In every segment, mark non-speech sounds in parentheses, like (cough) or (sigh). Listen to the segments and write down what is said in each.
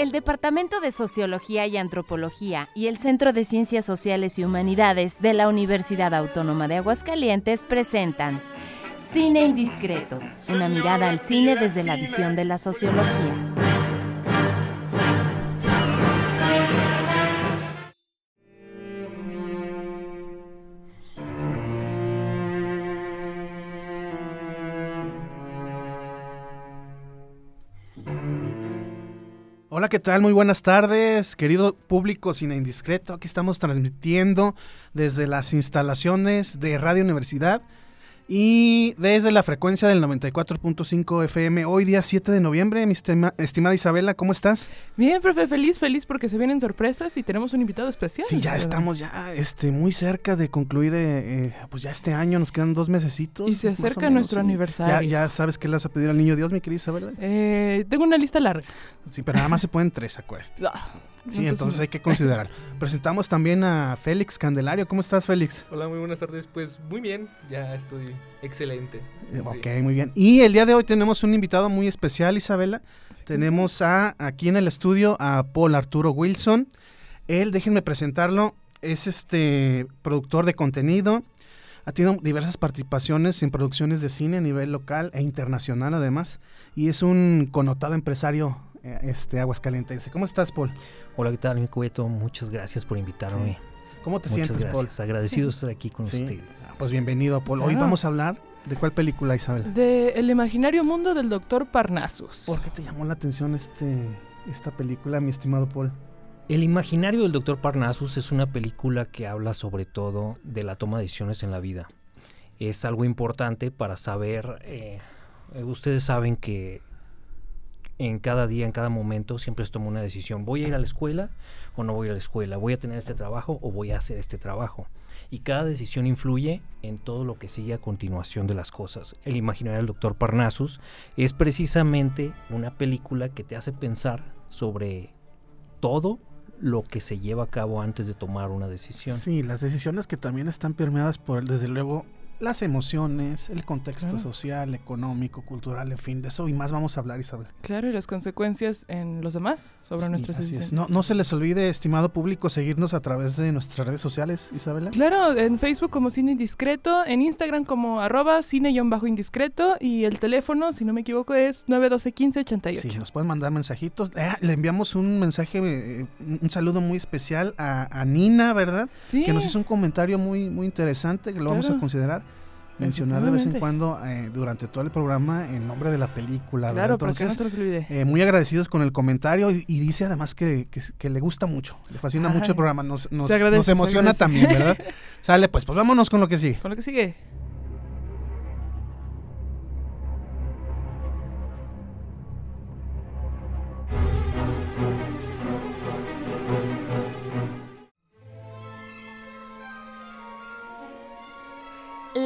El Departamento de Sociología y Antropología y el Centro de Ciencias Sociales y Humanidades de la Universidad Autónoma de Aguascalientes presentan Cine Indiscreto, una mirada al cine desde la visión de la sociología. ¿Qué tal? Muy buenas tardes, querido público Cine Indiscreto. Aquí estamos transmitiendo desde las instalaciones de Radio Universidad y desde la frecuencia del 94.5 FM, hoy día 7 de noviembre, mi estimada Isabela, ¿cómo estás? Bien, profe, feliz, feliz porque se vienen sorpresas y tenemos un invitado especial. Sí, ya estamos ya este, muy cerca de concluir eh, eh, pues ya este año, nos quedan dos mesecitos. Y se acerca nuestro aniversario. Ya, sabes qué le vas a pedir al niño Dios, mi querida Isabela. Eh, tengo una lista larga. Sí, pero nada más se pueden tres, acuérdate. Sí, entonces, hay que considerar. (laughs) Presentamos también a Félix Candelario. ¿Cómo estás, Félix? Hola, muy buenas tardes. Pues muy bien, ya estoy excelente. Eh, ok, muy bien. Y el día de hoy tenemos un invitado muy especial, Isabela. Tenemos a aquí en el estudio a Paul Arturo Wilson. Él, déjenme presentarlo, es este productor de contenido. Ha tenido diversas participaciones en producciones de cine a nivel local e internacional además. Y es un connotado empresario este Aguascalientes. ¿Cómo estás, Paul? Hola, ¿qué tal, mi cueto? Muchas gracias por invitarme. ¿Cómo te sientes, Paul? Agradecido de estar aquí con ustedes. Ah, pues bienvenido, Paul. Hoy vamos a hablar de cuál película, Isabel. De El imaginario mundo del doctor Parnassus. ¿Por qué te llamó la atención este, esta película, mi estimado Paul? El imaginario del doctor Parnassus es una película que habla sobre todo de la toma de decisiones en la vida. Es algo importante para saber, eh, ustedes saben que en cada día, en cada momento, siempre se toma una decisión. ¿Voy a ir a la escuela o no voy a la escuela? ¿Voy a tener este trabajo o voy a hacer este trabajo? Y cada decisión influye en todo lo que sigue a continuación de las cosas. El imaginario del doctor Parnassus es precisamente una película que te hace pensar sobre todo lo que se lleva a cabo antes de tomar una decisión. Sí, las decisiones que también están permeadas por, desde luego, las emociones, el contexto social, económico, cultural, en fin, de eso y más vamos a hablar, Isabel. Claro, y las consecuencias en los demás sobre nuestras decisiones. No, no se les olvide, estimado público, seguirnos a través de nuestras redes sociales, Isabela. Claro, en Facebook como Cine Indiscreto, en Instagram como arroba cine-indiscreto y el teléfono, si no me equivoco, es 912-1588. Sí, nos pueden mandar mensajitos. Eh, le enviamos un mensaje, eh, un saludo muy especial a, Nina, ¿verdad? Sí. Que nos hizo un comentario muy, muy interesante, que lo vamos a considerar mencionar de vez en cuando eh, durante todo el programa en nombre de la película. Claro, Entonces, no se los olvide. Eh, muy agradecidos con el comentario y, dice además que, que, le gusta mucho, le fascina mucho el programa, nos, nos, nos emociona también, ¿verdad? (laughs) Sale, pues, pues vámonos con lo que sigue. Con lo que sigue.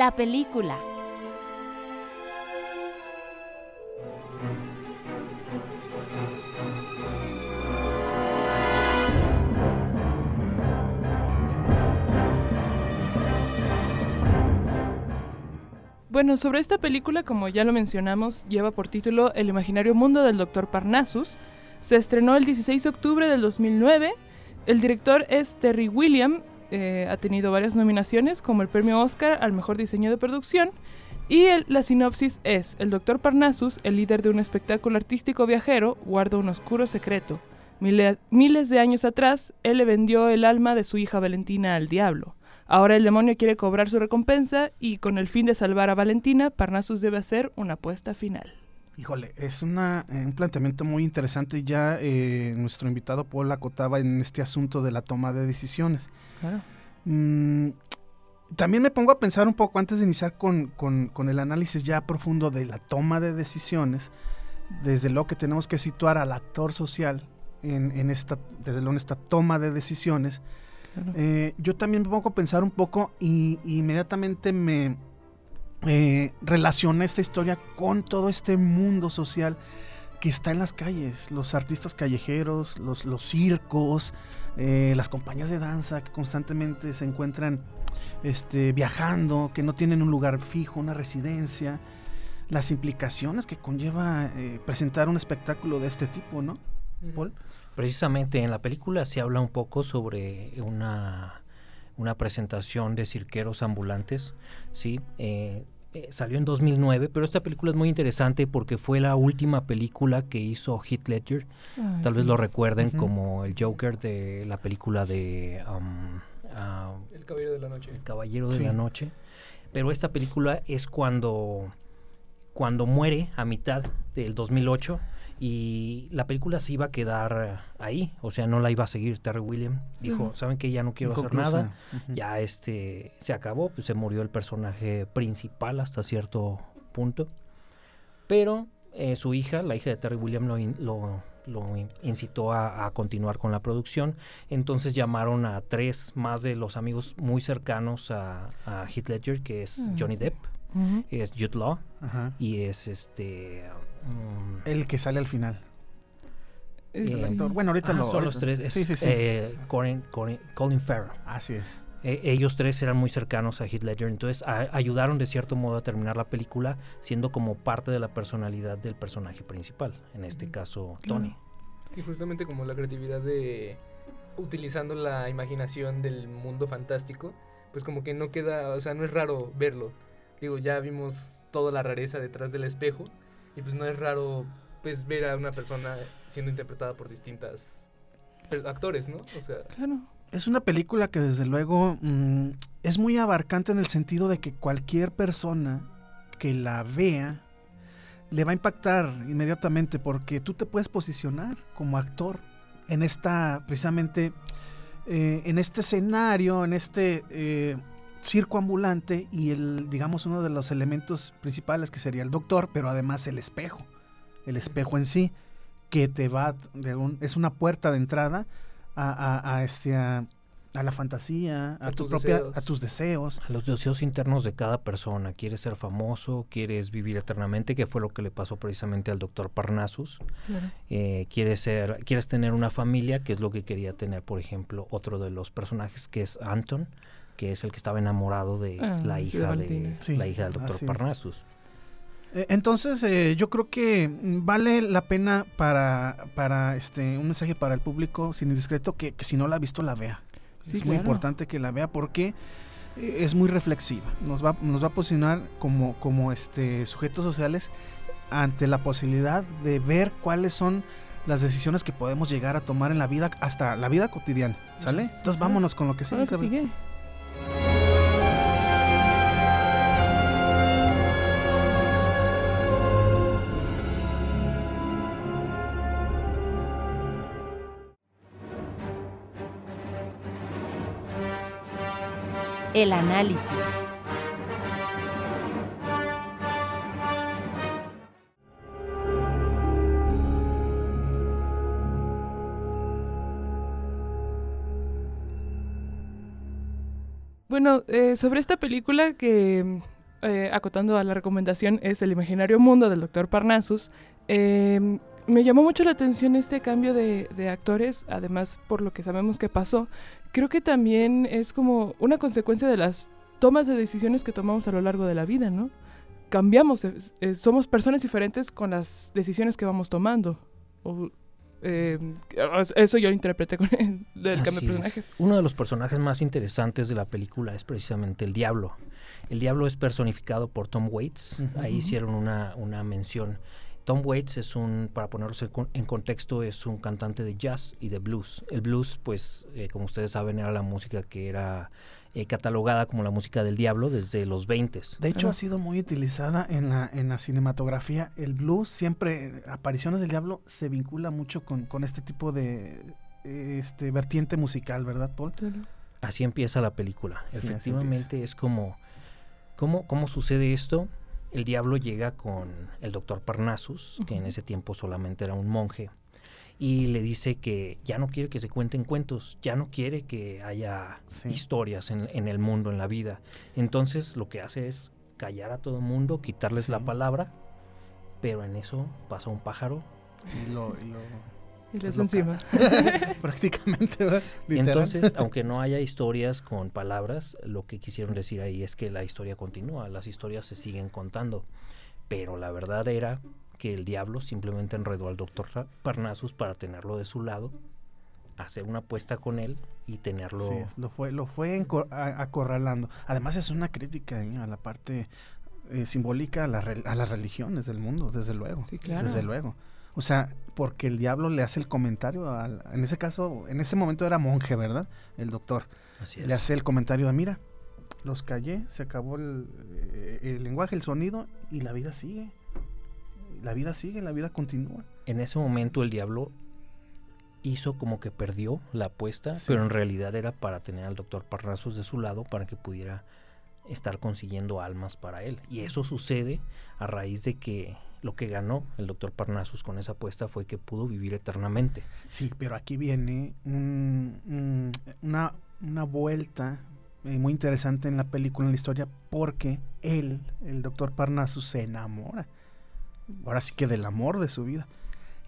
La película. Bueno, sobre esta película, como ya lo mencionamos, lleva por título El imaginario mundo del Dr. Parnassus. Se estrenó el 16 de octubre del 2009. El director es Terry William eh, ha tenido varias nominaciones, como el premio Oscar al mejor diseño de producción. Y la sinopsis es, el doctor Parnassus, el líder de un espectáculo artístico viajero, guarda un oscuro secreto. miles de años atrás, él le vendió el alma de su hija Valentina al diablo. Ahora el demonio quiere cobrar su recompensa y con el fin de salvar a Valentina, Parnassus debe hacer una apuesta final. Híjole, es una, eh, un planteamiento muy interesante. Ya eh, nuestro invitado Paul acotaba en este asunto de la toma de decisiones. Mm, también me pongo a pensar un poco antes de iniciar con, el análisis ya profundo de la toma de decisiones, desde lo que tenemos que situar al actor social en, esta, desde luego en esta toma de decisiones. Eh, yo también me pongo a pensar un poco y inmediatamente me, eh, relaciona esta historia con todo este mundo social que está en las calles, los artistas callejeros, los, los circos, eh, las compañías de danza que constantemente se encuentran este, viajando, que no tienen un lugar fijo, una residencia, las implicaciones que conlleva eh, presentar un espectáculo de este tipo, ¿no? Paul. Precisamente en la película se habla un poco sobre una, una presentación de cirqueros ambulantes, ¿sí? Eh, eh, salió en 2009, pero esta película es muy interesante porque fue la última película que hizo Heath Ledger. Tal vez lo recuerden como el Joker de la película de... Um, ah, el Caballero de la Noche. El Caballero de la Noche. Pero esta película es cuando, cuando muere a mitad del 2008 y la película se iba a quedar ahí, o sea, no la iba a seguir. Terry William dijo, ¿saben que Ya no quiero hacer nada, ya este se acabó, pues se murió el personaje principal hasta cierto punto. Pero eh, su hija, la hija de Terry William, lo, lo, incitó a, continuar con la producción. Entonces llamaron a tres más de los amigos muy cercanos a, a Heath Ledger, que es mm, Johnny Depp, es Jude Law y es este. El que sale al final. Bueno, ahorita lo, Son los tres. sí, sí, sí. Eh, Colin, Farrell. Así es. E, ellos tres eran muy cercanos a Heath Ledger, entonces ayudaron de cierto modo a terminar la película siendo como parte de la personalidad del personaje principal, en este caso Tony. Y justamente como la creatividad de utilizando la imaginación del mundo fantástico, pues como que no queda, o sea, no es raro verlo. Digo, ya vimos toda la rareza detrás del espejo, y pues no es raro pues ver a una persona siendo interpretada por distintas actores, ¿no? O sea, claro. Es una película que desde luego mm, es muy abarcante en el sentido de que cualquier persona que la vea le va a impactar inmediatamente porque tú te puedes posicionar como actor en esta, precisamente, eh, en este escenario, en este eh, circo ambulante y el, digamos, uno de los elementos principales que sería el doctor, pero además el espejo, el espejo en sí, que te va, de un, es una puerta de entrada a, a, este, a, la fantasía, a, tu propia, a tus deseos. A los deseos internos de cada persona. Quieres ser famoso, quieres vivir eternamente, que fue lo que le pasó precisamente al doctor Parnassus. Eh, quieres ser, quieres tener una familia, que es lo que quería tener, por ejemplo, otro de los personajes que es Anton que es el que estaba enamorado de ah, la hija de, la hija del doctor Parnassus. Eh, entonces, eh, yo creo que vale la pena para, para este un mensaje para el público sin indiscreto que, si no la ha visto la vea. es muy importante que la vea porque eh, es muy reflexiva. Nos va, nos va a posicionar como, como este sujetos sociales ante la posibilidad de ver cuáles son las decisiones que podemos llegar a tomar en la vida, hasta la vida cotidiana. ¿Sale? Entonces vámonos con lo que sigue. El análisis. Bueno, eh, sobre esta película que, eh, acotando a la recomendación, es El imaginario mundo del doctor Parnassus, eh, me llamó mucho la atención este cambio de, de, actores, además por lo que sabemos que pasó, creo que también es como una consecuencia de las tomas de decisiones que tomamos a lo largo de la vida, ¿no? Cambiamos, somos personas diferentes con las decisiones que vamos tomando. Eh, eso yo lo interpreté con el, cambio de personajes. Uno de los personajes más interesantes de la película es precisamente el diablo. El diablo es personificado por Tom Waits. Ahí hicieron una, una mención Tom Waits es un, para ponerse en contexto, es un cantante de jazz y de blues. El blues, pues, eh, como ustedes saben, era la música que era eh, catalogada como la música del diablo desde los 20. De hecho, ha sido muy utilizada en la, en la cinematografía. El blues, siempre, apariciones del diablo, se vincula mucho con, con este tipo de este vertiente musical, ¿verdad, Paul? Así empieza la película. Efectivamente, es como, ¿cómo, ¿cómo sucede esto? el diablo llega con el doctor Parnassus, que en ese tiempo solamente era un monje, y le dice que ya no quiere que se cuenten cuentos, ya no quiere que haya historias en, el mundo, en la vida. Entonces lo que hace es callar a todo el mundo, quitarles la palabra, pero en eso pasa un pájaro. Y lo, y les encima. (laughs) Prácticamente, ¿verdad? Entonces, (laughs) aunque no haya historias con palabras, lo que quisieron decir ahí es que la historia continúa, las historias se siguen contando. Pero la verdad era que el diablo simplemente enredó al doctor Parnassus para tenerlo de su lado, hacer una apuesta con él y tenerlo... Sí, lo fue, lo fue acorralando. Además es una crítica ¿eh? a la parte eh, simbólica a, a, las religiones del mundo, desde luego. Sí, claro. Desde luego. O sea, porque el diablo le hace el comentario, en ese caso, en ese momento era monje, ¿verdad? El doctor. Así es. Le hace el comentario de, mira, los callé, se acabó el, eh, el lenguaje, el sonido y la vida sigue. La vida sigue, la vida continúa. En ese momento el diablo hizo como que perdió la apuesta, pero en realidad era para tener al doctor Parrazos de su lado para que pudiera estar consiguiendo almas para él. Y eso sucede a raíz de que lo que ganó el doctor Parnassus con esa apuesta fue que pudo vivir eternamente. Sí, pero aquí viene una, una vuelta eh, muy interesante en la película, en la historia, porque él, el doctor Parnassus, se enamora. Ahora sí que del amor de su vida.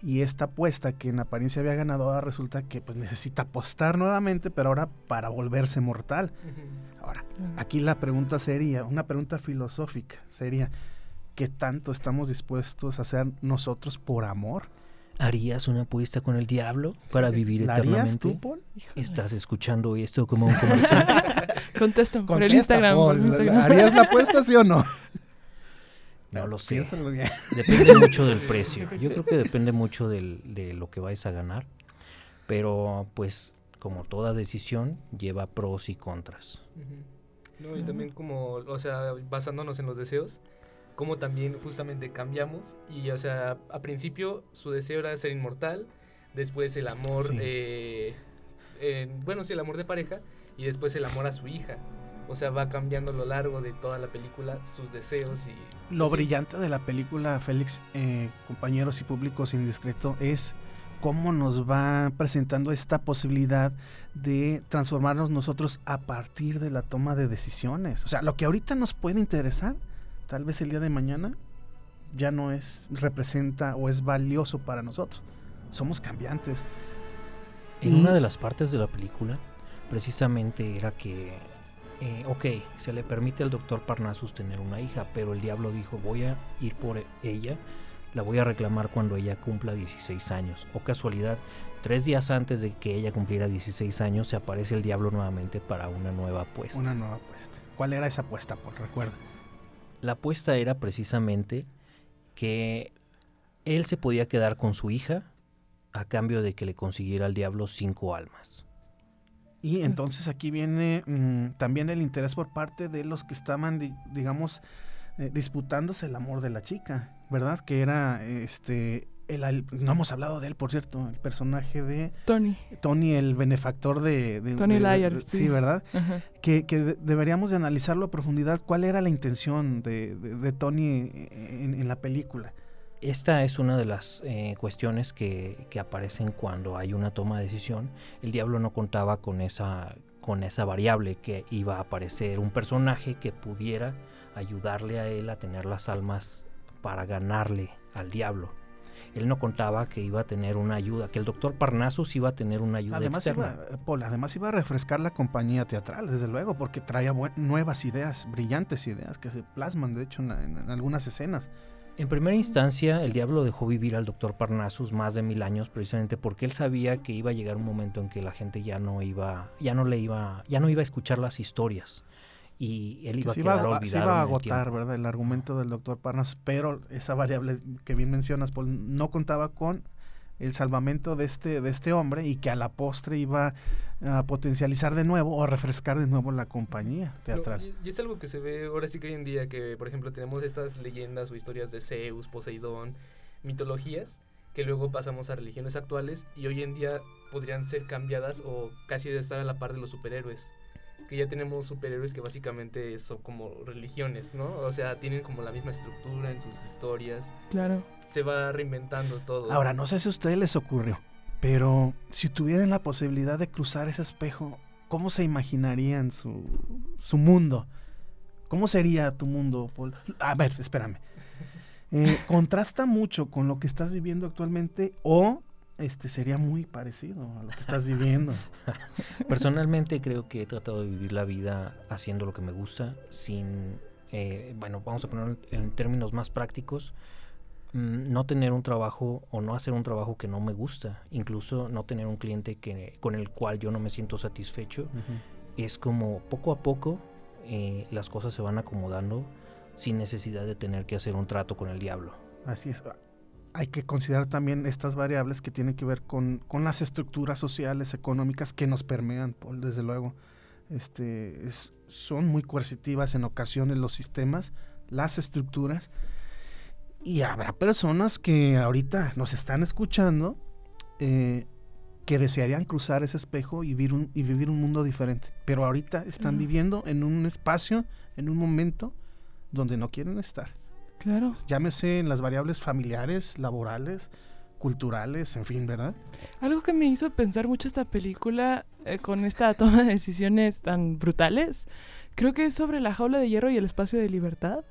Y esta apuesta que en apariencia había ganado, ahora resulta que pues necesita apostar nuevamente, pero ahora para volverse mortal. Ahora, aquí la pregunta sería, una pregunta filosófica, sería, ¿qué tanto estamos dispuestos a hacer nosotros por amor? ¿Harías una apuesta con el diablo para vivir ¿La eternamente? Tú, Paul? ¿Estás escuchando esto como un comercial? (laughs) Contesta por el Instagram. ¿Harías la apuesta, sí o no? (laughs) No lo sé. (laughs) Depende mucho del (laughs) precio. Yo creo que depende mucho del, de lo que vais a ganar. Pero pues como toda decisión lleva pros y contras. No, y también como, o sea, basándonos en los deseos, como también justamente cambiamos y, o sea, a principio su deseo era ser inmortal, después el amor, eh, bueno, sí, el amor de pareja y después el amor a su hija. O sea, va cambiando a lo largo de toda la película sus deseos y... Lo brillante de la película, Félix, eh, compañeros y públicos indiscreto, es cómo nos va presentando esta posibilidad de transformarnos nosotros a partir de la toma de decisiones. O sea, lo que ahorita nos puede interesar, tal vez el día de mañana ya no es representa o es valioso para nosotros. Somos cambiantes. En una de las partes de la película, precisamente era que eh, ok, se le permite al doctor Parnassus tener una hija, pero el diablo dijo, voy a ir por ella, la voy a reclamar cuando ella cumpla 16 años. O casualidad, tres días antes de que ella cumpliera 16 años, se aparece el diablo nuevamente para una nueva apuesta. Una nueva apuesta. ¿Cuál era esa apuesta, por recuerda? La apuesta era precisamente que él se podía quedar con su hija a cambio de que le consiguiera al diablo cinco almas. Y entonces aquí viene mm, también el interés por parte de los que estaban, digamos, eh, disputándose el amor de la chica, ¿verdad? Que era este el, no hemos hablado de él, por cierto, el personaje de Tony. Tony, el benefactor de... Tony Lyer. Sí, ¿verdad? Que, deberíamos de analizarlo a profundidad. ¿Cuál era la intención de, Tony en, la película? Esta es una de las eh, cuestiones que, que, aparecen cuando hay una toma de decisión. El diablo no contaba con esa, con esa variable que iba a aparecer un personaje que pudiera ayudarle a él a tener las almas para ganarle al diablo. Él no contaba que iba a tener una ayuda, que el doctor Parnassus iba a tener una ayuda además externa. Iba, además iba a refrescar la compañía teatral, desde luego, porque traía nuevas ideas, brillantes ideas que se plasman, de hecho, en algunas escenas. En primera instancia, el diablo dejó vivir al doctor Parnassus más de mil años precisamente porque él sabía que iba a llegar un momento en que la gente ya no iba, ya no le iba, ya no iba a escuchar las historias y él iba a quedar olvidado. Se iba a agotar, ¿verdad? El argumento del doctor Parnassus, pero esa variable que bien mencionas, Paul, no contaba con el salvamento de este, de este hombre y que a la postre iba a potencializar de nuevo o a refrescar de nuevo la compañía teatral. y, es algo que se ve ahora sí que hoy en día que, por ejemplo, tenemos estas leyendas o historias de Zeus, Poseidón, mitologías, que luego pasamos a religiones actuales y hoy en día podrían ser cambiadas o casi de estar a la par de los superhéroes que ya tenemos superhéroes que básicamente son como religiones, ¿no? O sea, tienen como la misma estructura en sus historias. Claro. Se va reinventando todo. Ahora, no sé si a ustedes les ocurrió, pero si tuvieran la posibilidad de cruzar ese espejo, ¿cómo se imaginarían su, su mundo? ¿Cómo sería tu mundo, Paul? A ver, espérame. Eh, ¿Contrasta mucho con lo que estás viviendo actualmente o este sería muy parecido a lo que estás viviendo. (laughs) Personalmente creo que he tratado de vivir la vida haciendo lo que me gusta, sin, eh, bueno, vamos a ponerlo en términos más prácticos, mm, no tener un trabajo o no hacer un trabajo que no me gusta, incluso no tener un cliente que, con el cual yo no me siento satisfecho, es como poco a poco eh, las cosas se van acomodando sin necesidad de tener que hacer un trato con el diablo. Así es. Hay que considerar también estas variables que tienen que ver con, con las estructuras sociales, económicas que nos permean, Paul, desde luego. Este, son muy coercitivas en ocasiones los sistemas, las estructuras, y habrá personas que ahorita nos están escuchando eh, que desearían cruzar ese espejo y vivir un, y vivir un mundo diferente, pero ahorita están viviendo en un espacio, en un momento donde no quieren estar. Claro. Llámese en las variables familiares, laborales, culturales, en fin, ¿verdad? Algo que me hizo pensar mucho esta película eh, con esta (laughs) toma de decisiones tan brutales, creo que es sobre la jaula de hierro y el espacio de libertad.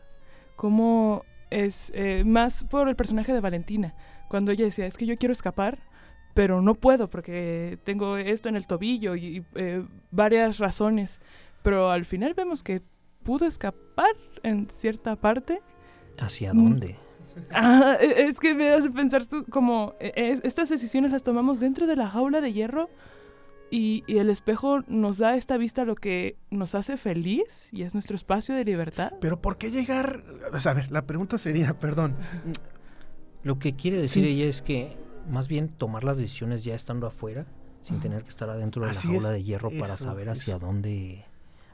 Como es eh, más por el personaje de Valentina, cuando ella decía, es que yo quiero escapar, pero no puedo porque tengo esto en el tobillo y eh, varias razones. Pero al final vemos que pudo escapar en cierta parte. ¿Hacia dónde? Ah, e, es que me hace pensar como e, estas decisiones las tomamos dentro de la jaula de hierro y, el espejo nos da esta vista lo que nos hace feliz y es nuestro espacio de libertad. Pero ¿por qué llegar? a ver, la pregunta sería, perdón. Lo que quiere decir ella es que más bien tomar las decisiones ya estando afuera, sin tener que estar adentro de la jaula de hierro para saber hacia dónde,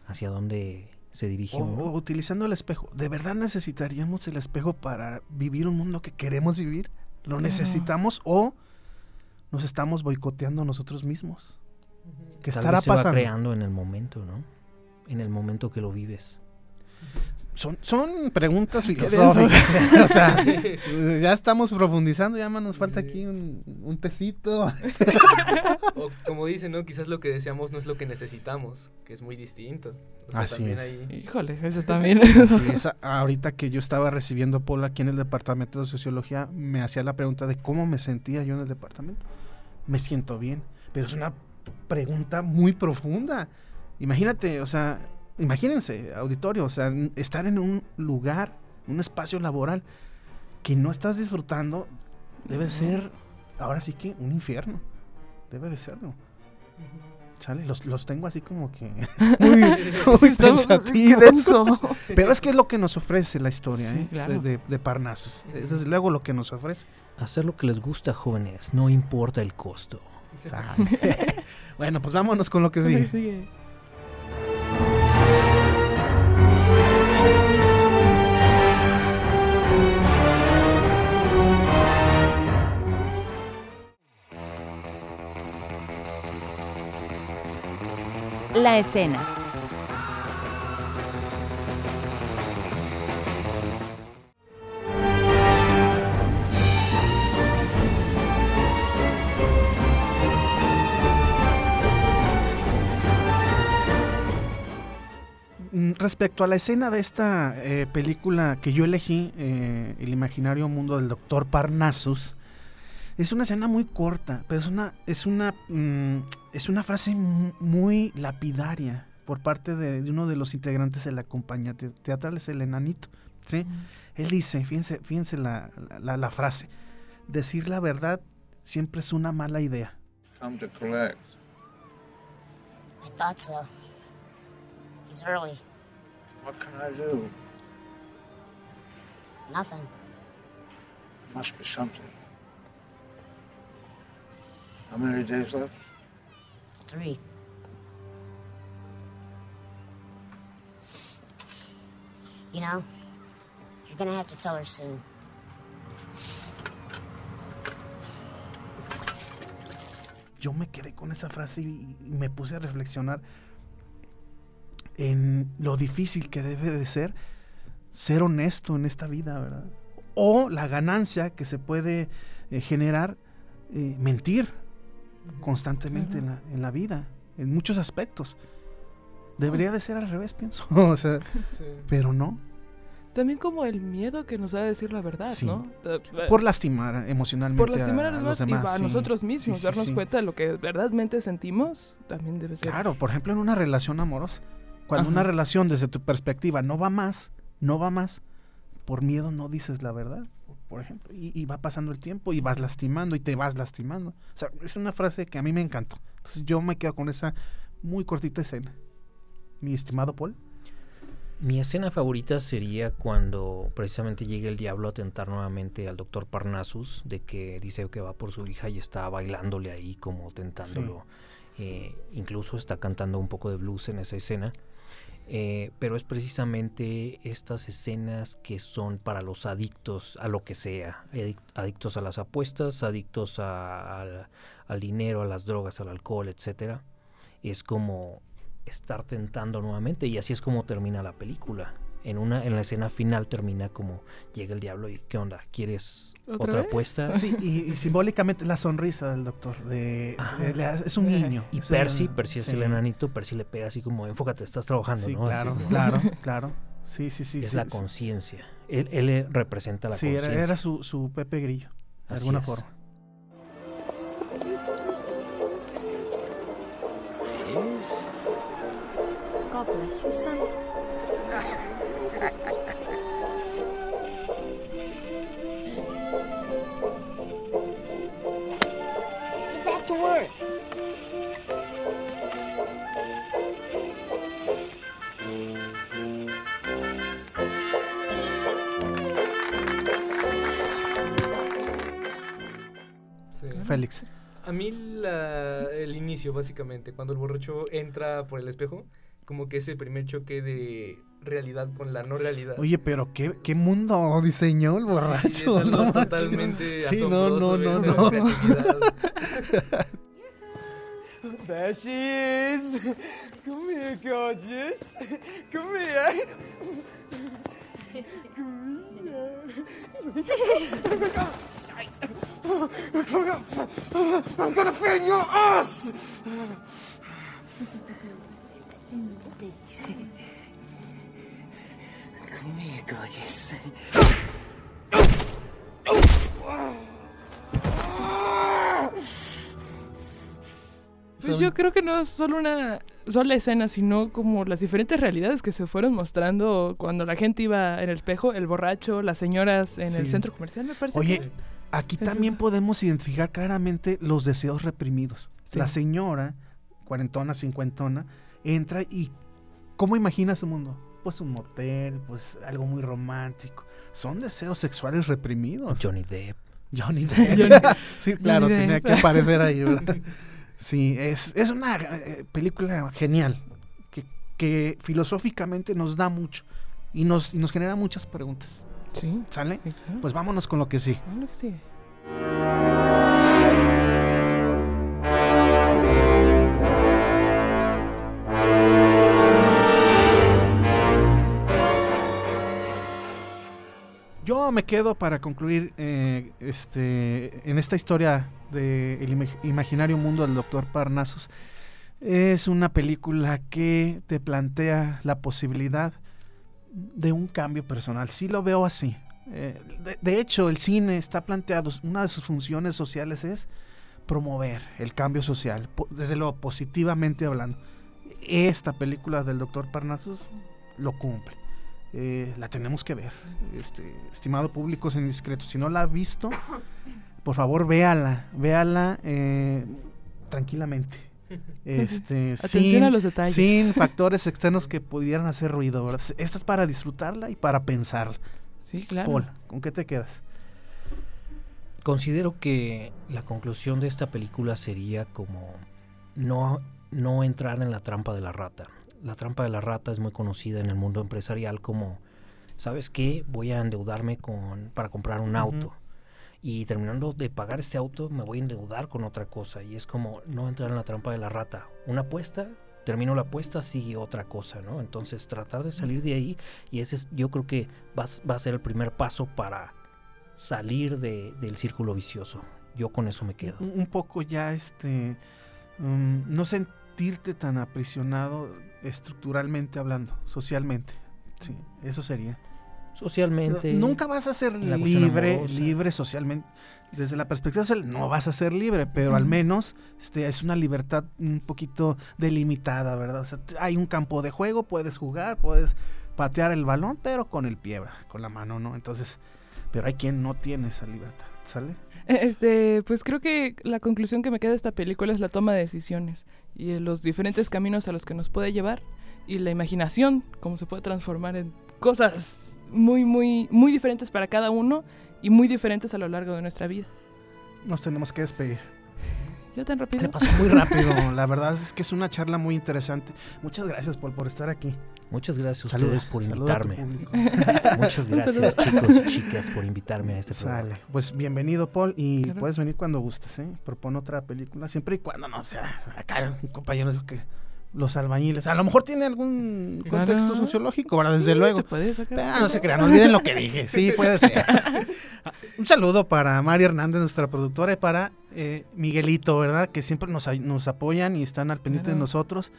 hacia dónde se dirige o, utilizando el espejo. ¿De verdad necesitaríamos el espejo para vivir un mundo que queremos vivir? ¿Lo necesitamos o nos estamos boicoteando nosotros mismos? ¿Qué estará se pasando? va creando en el momento, ¿no? En el momento que lo vives. Son, son preguntas filosóficas. (laughs) o sea, (laughs) ya estamos profundizando, ya nos falta aquí un, un tecito. (laughs) o como dicen, ¿no? Quizás lo que deseamos no es lo que necesitamos, que es muy distinto. Así es. Híjole, eso también. ahorita que yo estaba recibiendo Paul aquí en el departamento de sociología, me hacía la pregunta de cómo me sentía yo en el departamento. Me siento bien, pero es una pregunta muy profunda. Imagínate, o sea, imagínense, auditorio, o sea, estar en un lugar, un espacio laboral que no estás disfrutando, debe ser, ahora sí que, un infierno. Debe de serlo. Chale, los, los tengo así como que (laughs) muy, pensativos. (laughs) Pero es que es lo que nos ofrece la historia ¿eh? de, de, Parnasos. Es desde luego lo que nos ofrece. Hacer lo que les gusta, jóvenes, no importa el costo. (laughs) bueno, pues vámonos con lo que sigue. La escena. Mm, respecto a la escena de esta eh, película que yo elegí, eh, El imaginario mundo del doctor Parnassus, es una escena muy corta, pero es una, es una, mm, es una frase muy lapidaria por parte de, uno de los integrantes de la compañía teatral, es el enanito. ¿sí? Él dice, fíjense, fíjense la, la, la, frase, decir la verdad siempre es una mala idea. Come to collect. I thought so. He's early. What can I do? Nothing. must be something. How many days left? Three. You know, you're gonna have to tell her soon. Yo me quedé con esa frase y me puse a reflexionar en lo difícil que debe de ser ser honesto en esta vida, ¿verdad? O la ganancia que se puede eh, generar eh, mentir constantemente en, la, en, la, vida, en muchos aspectos. Debería de ser al revés, pienso. (laughs) o sea, pero no. También como el miedo que nos da a decir la verdad, ¿no? Por lastimar emocionalmente Por lastimar a, los demás, y a nosotros mismos, darnos cuenta de lo que verdaderamente sentimos, también debe ser. Claro, por ejemplo, en una relación amorosa. Cuando una relación desde tu perspectiva no va más, no va más, por miedo no dices la verdad, por ejemplo, y, va pasando el tiempo y vas lastimando y te vas lastimando. O sea, es una frase que a mí me encantó. Entonces yo me quedo con esa muy cortita escena. Mi estimado Paul. Mi escena favorita sería cuando precisamente llega el diablo a tentar nuevamente al doctor Parnassus, de que dice que va por su hija y está bailándole ahí como tentándolo. Eh, incluso está cantando un poco de blues en esa escena. Eh, pero es precisamente estas escenas que son para los adictos a lo que sea, adictos a las apuestas, adictos al dinero, a las drogas, al alcohol, etcétera. Es como estar tentando nuevamente y así es como termina la película en una en la escena final termina como llega el diablo y qué onda quieres otra apuesta sí y, simbólicamente la sonrisa del doctor de, es un niño y Percy Percy es el enanito Percy le pega así como enfócate estás trabajando sí, ¿no? claro claro (laughs) claro. Sí sí sí es la conciencia. Él, él, representa la conciencia sí era, su, su Pepe Grillo de alguna forma. God bless you, son. Félix. A mí el inicio, básicamente, cuando el borracho entra por el espejo, como que ese primer choque de realidad con la no realidad. Oye, pero qué, qué mundo diseñó el borracho. ¿no? totalmente sí, no, no, no, no. (laughs) There she is. Come here, gorgeous. Come here. (laughs) Come here. (laughs) I'm gonna fail your ass! Come here, gorgeous. Pues yo creo que no es solo una sola escena, sino como las diferentes realidades que se fueron mostrando cuando la gente iba en el espejo, el borracho, las señoras en el centro comercial, me parece. Oye, aquí también podemos identificar claramente los deseos reprimidos. La señora, cuarentona, cincuentona, entra y ¿cómo imagina su mundo? Pues un motel, pues algo muy romántico. Son deseos sexuales reprimidos. Johnny Depp. Johnny (laughs) Depp. sí, claro, tenía que aparecer ahí, ¿verdad? (laughs) Sí, es, es una eh, película genial, que, que, filosóficamente nos da mucho y nos, y nos genera muchas preguntas. Sí. ¿Sale? Pues vámonos con lo que sí. Lo que sí. Yo me quedo para concluir eh, este, en esta historia del imaginario mundo del doctor Parnassus. Es una película que te plantea la posibilidad de un cambio personal. Sí lo veo así. Eh, de, hecho, el cine está planteado, una de sus funciones sociales es promover el cambio social, desde lo positivamente hablando. Esta película del doctor Parnassus lo cumple. Eh, la tenemos que ver. Este, estimado público sin discreto, si no la ha visto, por favor véala, véala eh, tranquilamente. Este, (laughs) Atención sin, a los detalles. Sin (laughs) factores externos que pudieran hacer ruido. Esta es para disfrutarla y para pensarla. Sí, claro. Paul, ¿con qué te quedas? Considero que la conclusión de esta película sería como no, no entrar en la trampa de la rata la trampa de la rata es muy conocida en el mundo empresarial como, ¿sabes qué? Voy a endeudarme con, para comprar un auto. Y terminando de pagar ese auto, me voy a endeudar con otra cosa. Y es como no entrar en la trampa de la rata. Una apuesta, termino la apuesta, sigue otra cosa, ¿no? Entonces tratar de salir de ahí y ese es, yo creo que va, va a ser el primer paso para salir de, del círculo vicioso. Yo con eso me quedo. Un, poco ya, este, um, no sentirte tan aprisionado estructuralmente hablando, socialmente. Sí, eso sería. Socialmente. Nunca vas a ser libre, libre socialmente. Desde la perspectiva social, no vas a ser libre, pero al menos este, es una libertad un poquito delimitada, ¿verdad? O sea, hay un campo de juego, puedes jugar, puedes patear el balón, pero con el pie, con la mano, ¿no? Entonces, pero hay quien no tiene esa libertad, ¿sale? Este, pues creo que la conclusión que me queda de esta película es la toma de decisiones y los diferentes caminos a los que nos puede llevar y la imaginación, cómo se puede transformar en cosas muy, muy, muy diferentes para cada uno y muy diferentes a lo largo de nuestra vida. Nos tenemos que despedir. ¿Ya tan rápido? Te pasó muy rápido. (laughs) La verdad es que es una charla muy interesante. Muchas gracias, Paul, por estar aquí. Muchas gracias a ustedes por invitarme. (laughs) Muchas (laughs) gracias, chicos y chicas, por invitarme a este programa. Pues bienvenido, Paul, y puedes venir cuando gustes, ¿eh? Propone otra película, siempre y cuando no sea acá un compañero que los albañiles. A lo mejor tiene algún contexto sociológico, ¿verdad? Desde luego. Se puede sacar Pero no se crean, no olviden lo que dije. Sí, puede ser. (laughs) Un saludo para María Hernández, nuestra productora, y para eh, Miguelito, ¿verdad? Que siempre nos, nos apoyan y están al pendiente de nosotros.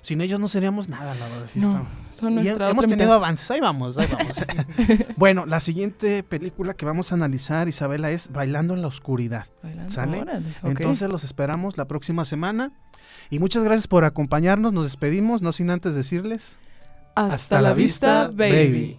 Sin ellos no seríamos nada, la verdad. no, son y hemos tenido avances. Ahí vamos, ahí vamos. (laughs) (laughs) bueno, la siguiente película que vamos a analizar, Isabela, es Bailando en la Oscuridad. Bailando, ¿Sale? Entonces los esperamos la próxima semana. Y muchas gracias por acompañarnos. Nos despedimos, no sin antes decirles. Hasta, la, vista, baby.